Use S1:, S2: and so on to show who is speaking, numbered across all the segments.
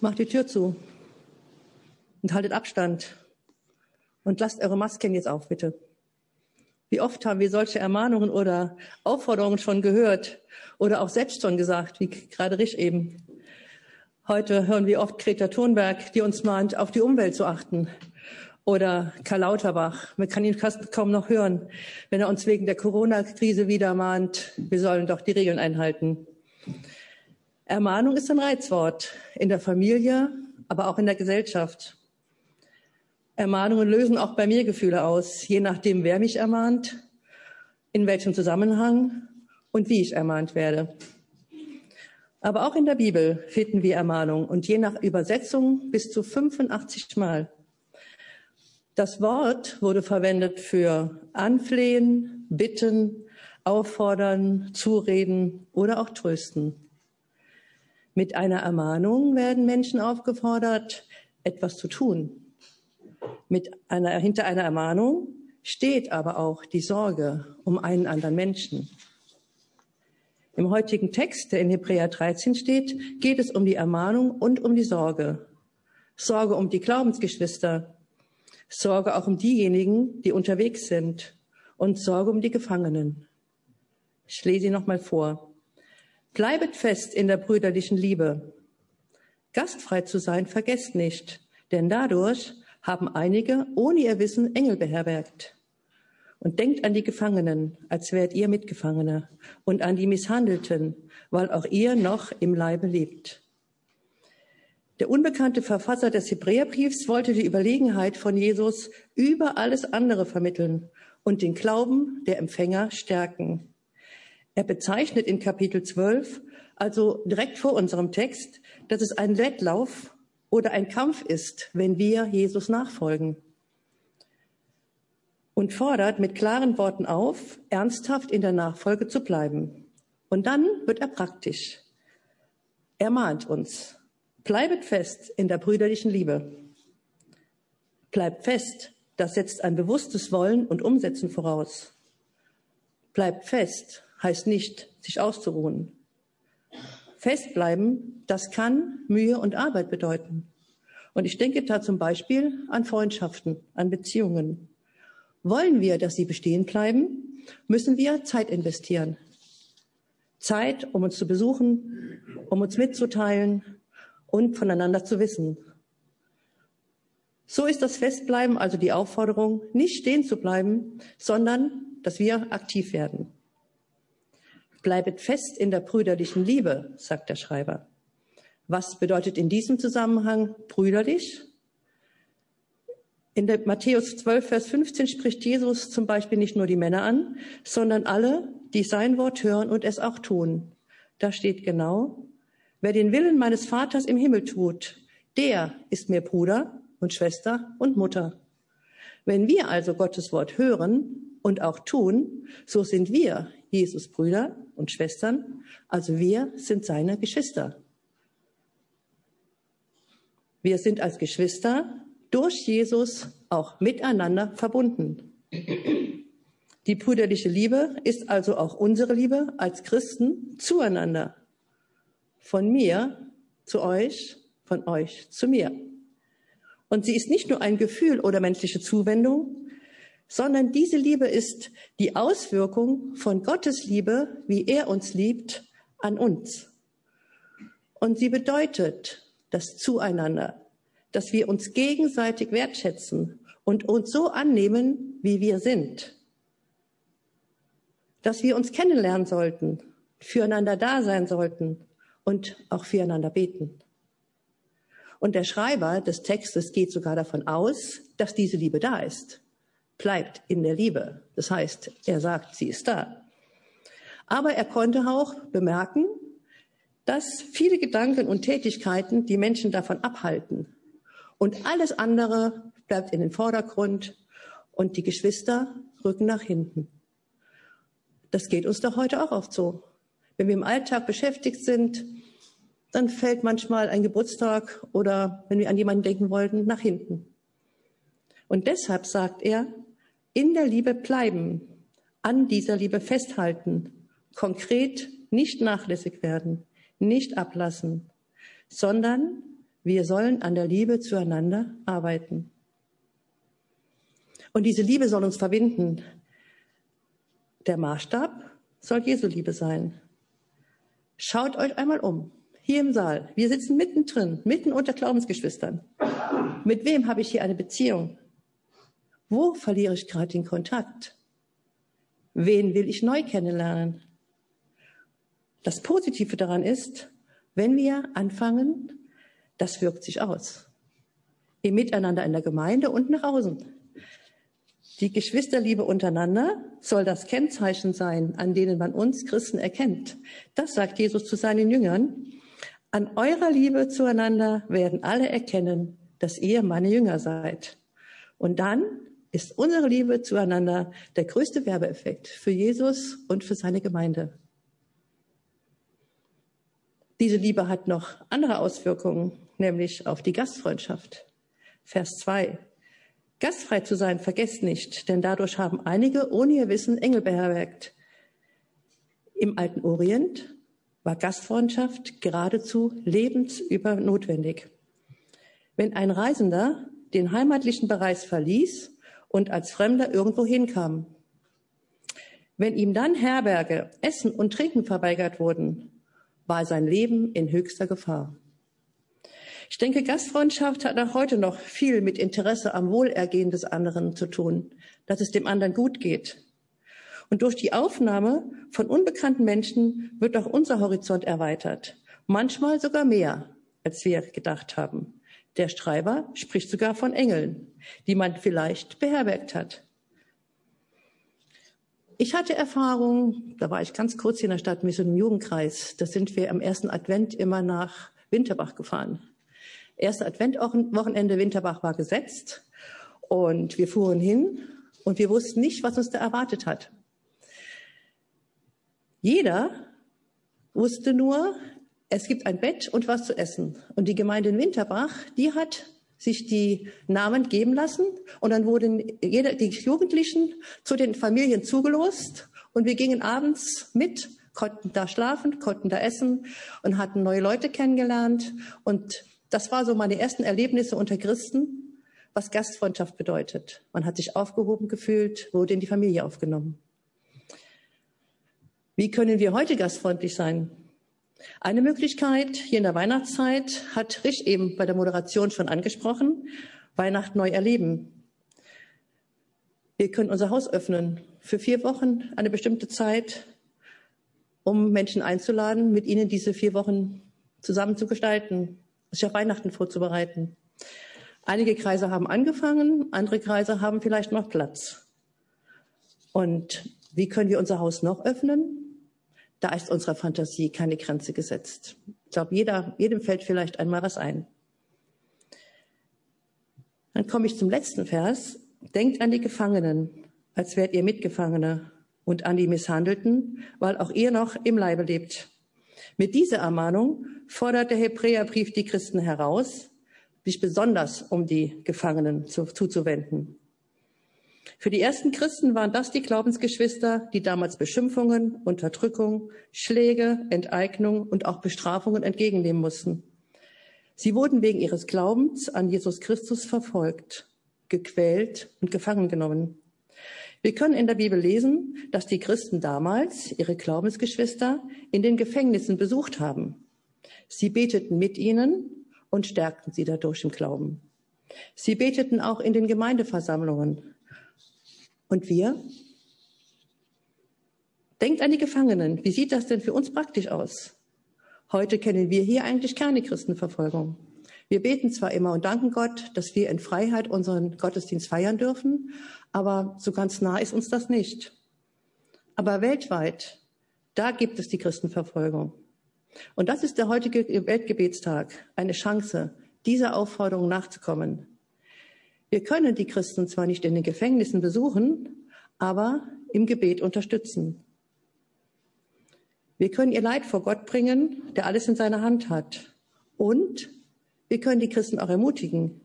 S1: Macht die Tür zu und haltet Abstand und lasst eure Masken jetzt auf, bitte. Wie oft haben wir solche Ermahnungen oder Aufforderungen schon gehört oder auch selbst schon gesagt, wie gerade Rich eben. Heute hören wir oft Greta Thunberg, die uns mahnt, auf die Umwelt zu achten. Oder Karl Lauterbach, man kann ihn fast kaum noch hören, wenn er uns wegen der Corona-Krise wieder mahnt, wir sollen doch die Regeln einhalten. Ermahnung ist ein Reizwort in der Familie, aber auch in der Gesellschaft. Ermahnungen lösen auch bei mir Gefühle aus, je nachdem, wer mich ermahnt, in welchem Zusammenhang und wie ich ermahnt werde. Aber auch in der Bibel finden wir Ermahnung und je nach Übersetzung bis zu 85 Mal. Das Wort wurde verwendet für Anflehen, Bitten, Auffordern, Zureden oder auch Trösten. Mit einer Ermahnung werden Menschen aufgefordert, etwas zu tun. Mit einer, hinter einer Ermahnung steht aber auch die Sorge um einen anderen Menschen. Im heutigen Text, der in Hebräer 13 steht, geht es um die Ermahnung und um die Sorge. Sorge um die Glaubensgeschwister, Sorge auch um diejenigen, die unterwegs sind und Sorge um die Gefangenen. Ich lese sie nochmal vor. Bleibet fest in der brüderlichen Liebe. Gastfrei zu sein, vergesst nicht, denn dadurch haben einige ohne ihr Wissen Engel beherbergt. Und denkt an die Gefangenen, als wärt ihr Mitgefangene, und an die Misshandelten, weil auch ihr noch im Leibe lebt. Der unbekannte Verfasser des Hebräerbriefs wollte die Überlegenheit von Jesus über alles andere vermitteln und den Glauben der Empfänger stärken. Er bezeichnet in Kapitel 12, also direkt vor unserem Text, dass es ein Wettlauf oder ein Kampf ist, wenn wir Jesus nachfolgen und fordert mit klaren Worten auf, ernsthaft in der Nachfolge zu bleiben. Und dann wird er praktisch. Er mahnt uns, bleibet fest in der brüderlichen Liebe. Bleibt fest, das setzt ein bewusstes Wollen und Umsetzen voraus. Bleibt fest heißt nicht, sich auszuruhen. Festbleiben, das kann Mühe und Arbeit bedeuten. Und ich denke da zum Beispiel an Freundschaften, an Beziehungen. Wollen wir, dass sie bestehen bleiben, müssen wir Zeit investieren. Zeit, um uns zu besuchen, um uns mitzuteilen und voneinander zu wissen. So ist das Festbleiben also die Aufforderung, nicht stehen zu bleiben, sondern dass wir aktiv werden. Bleibet fest in der brüderlichen Liebe, sagt der Schreiber. Was bedeutet in diesem Zusammenhang brüderlich? In der Matthäus 12, Vers 15 spricht Jesus zum Beispiel nicht nur die Männer an, sondern alle, die sein Wort hören und es auch tun. Da steht genau, wer den Willen meines Vaters im Himmel tut, der ist mir Bruder und Schwester und Mutter. Wenn wir also Gottes Wort hören und auch tun, so sind wir Jesus Brüder und Schwestern, also wir sind seine Geschwister. Wir sind als Geschwister durch Jesus auch miteinander verbunden. Die brüderliche Liebe ist also auch unsere Liebe als Christen zueinander. Von mir zu euch, von euch zu mir. Und sie ist nicht nur ein Gefühl oder menschliche Zuwendung, sondern diese Liebe ist die Auswirkung von Gottes Liebe, wie er uns liebt, an uns. Und sie bedeutet das Zueinander, dass wir uns gegenseitig wertschätzen und uns so annehmen, wie wir sind. Dass wir uns kennenlernen sollten, füreinander da sein sollten und auch füreinander beten. Und der Schreiber des Textes geht sogar davon aus, dass diese Liebe da ist. Bleibt in der Liebe. Das heißt, er sagt, sie ist da. Aber er konnte auch bemerken, dass viele Gedanken und Tätigkeiten die Menschen davon abhalten, und alles andere bleibt in den Vordergrund und die Geschwister rücken nach hinten. Das geht uns doch heute auch oft so. Wenn wir im Alltag beschäftigt sind, dann fällt manchmal ein Geburtstag oder wenn wir an jemanden denken wollten, nach hinten. Und deshalb sagt er, in der Liebe bleiben, an dieser Liebe festhalten, konkret nicht nachlässig werden, nicht ablassen, sondern Wir sollen an der Liebe zueinander arbeiten. Und diese Liebe soll uns verbinden. Der Maßstab soll Jesu Liebe sein. Schaut euch einmal um. Hier im Saal. Wir sitzen mittendrin, mitten unter Glaubensgeschwistern. Mit wem habe ich hier eine Beziehung? Wo verliere ich gerade den Kontakt? Wen will ich neu kennenlernen? Das Positive daran ist, wenn wir anfangen, das wirkt sich aus. Im Miteinander in der Gemeinde und nach außen. Die Geschwisterliebe untereinander soll das Kennzeichen sein, an denen man uns Christen erkennt. Das sagt Jesus zu seinen Jüngern. An eurer Liebe zueinander werden alle erkennen, dass ihr meine Jünger seid. Und dann ist unsere Liebe zueinander der größte Werbeeffekt für Jesus und für seine Gemeinde. Diese Liebe hat noch andere Auswirkungen, nämlich auf die Gastfreundschaft. Vers 2. Gastfrei zu sein, vergesst nicht, denn dadurch haben einige ohne ihr Wissen Engel beherbergt. Im alten Orient war Gastfreundschaft geradezu lebensübernotwendig. Wenn ein Reisender den heimatlichen Bereich verließ und als Fremder irgendwo hinkam, wenn ihm dann Herberge, Essen und Trinken verweigert wurden, war sein Leben in höchster Gefahr. Ich denke, Gastfreundschaft hat auch heute noch viel mit Interesse am Wohlergehen des anderen zu tun, dass es dem anderen gut geht. Und durch die Aufnahme von unbekannten Menschen wird auch unser Horizont erweitert. Manchmal sogar mehr, als wir gedacht haben. Der Schreiber spricht sogar von Engeln, die man vielleicht beherbergt hat. Ich hatte Erfahrung, da war ich ganz kurz in der Stadt mit so einem Jugendkreis. Da sind wir am ersten Advent immer nach Winterbach gefahren erste Adventwochenende Winterbach war gesetzt und wir fuhren hin und wir wussten nicht, was uns da erwartet hat. Jeder wusste nur, es gibt ein Bett und was zu essen. Und die Gemeinde in Winterbach, die hat sich die Namen geben lassen und dann wurden jeder, die Jugendlichen zu den Familien zugelost und wir gingen abends mit, konnten da schlafen, konnten da essen und hatten neue Leute kennengelernt und das war so meine ersten Erlebnisse unter Christen, was Gastfreundschaft bedeutet. Man hat sich aufgehoben gefühlt, wurde in die Familie aufgenommen. Wie können wir heute gastfreundlich sein? Eine Möglichkeit hier in der Weihnachtszeit hat Rich eben bei der Moderation schon angesprochen. Weihnachten neu erleben. Wir können unser Haus öffnen für vier Wochen, eine bestimmte Zeit, um Menschen einzuladen, mit ihnen diese vier Wochen zusammen zu gestalten sich auf Weihnachten vorzubereiten. Einige Kreise haben angefangen, andere Kreise haben vielleicht noch Platz. Und wie können wir unser Haus noch öffnen? Da ist unserer Fantasie keine Grenze gesetzt. Ich glaube, jeder, jedem fällt vielleicht einmal was ein. Dann komme ich zum letzten Vers. Denkt an die Gefangenen, als wärt ihr Mitgefangene und an die Misshandelten, weil auch ihr noch im Leibe lebt. Mit dieser Ermahnung fordert der Hebräerbrief die Christen heraus, sich besonders um die Gefangenen zu, zuzuwenden. Für die ersten Christen waren das die Glaubensgeschwister, die damals Beschimpfungen, Unterdrückung, Schläge, Enteignung und auch Bestrafungen entgegennehmen mussten. Sie wurden wegen ihres Glaubens an Jesus Christus verfolgt, gequält und gefangen genommen. Wir können in der Bibel lesen, dass die Christen damals ihre Glaubensgeschwister in den Gefängnissen besucht haben. Sie beteten mit ihnen und stärkten sie dadurch im Glauben. Sie beteten auch in den Gemeindeversammlungen. Und wir? Denkt an die Gefangenen. Wie sieht das denn für uns praktisch aus? Heute kennen wir hier eigentlich keine Christenverfolgung. Wir beten zwar immer und danken Gott, dass wir in Freiheit unseren Gottesdienst feiern dürfen, aber so ganz nah ist uns das nicht. Aber weltweit, da gibt es die Christenverfolgung. Und das ist der heutige Weltgebetstag, eine Chance, dieser Aufforderung nachzukommen. Wir können die Christen zwar nicht in den Gefängnissen besuchen, aber im Gebet unterstützen. Wir können ihr Leid vor Gott bringen, der alles in seiner Hand hat. Und wir können die Christen auch ermutigen.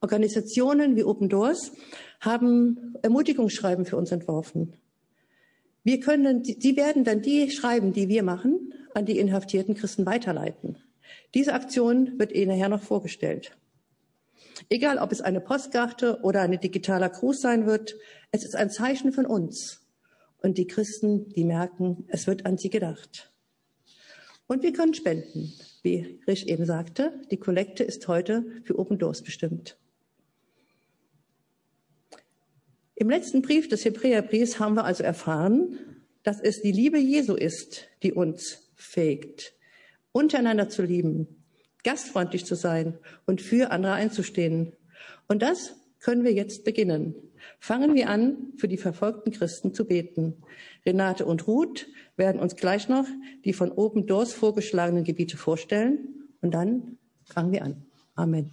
S1: Organisationen wie Open Doors haben Ermutigungsschreiben für uns entworfen. Wir können, die werden dann die Schreiben, die wir machen, an die inhaftierten Christen weiterleiten. Diese Aktion wird Ihnen nachher noch vorgestellt. Egal, ob es eine Postkarte oder ein digitaler Gruß sein wird, es ist ein Zeichen von uns. Und die Christen, die merken, es wird an sie gedacht. Und wir können spenden. Wie Rich eben sagte, die Kollekte ist heute für Open Doors bestimmt. Im letzten Brief des Hebräerbriefs haben wir also erfahren, dass es die Liebe Jesu ist, die uns fähigt, untereinander zu lieben, gastfreundlich zu sein und für andere einzustehen. Und das können wir jetzt beginnen. Fangen wir an, für die verfolgten Christen zu beten. Renate und Ruth werden uns gleich noch die von Open Doors vorgeschlagenen Gebiete vorstellen und dann fangen wir an. Amen.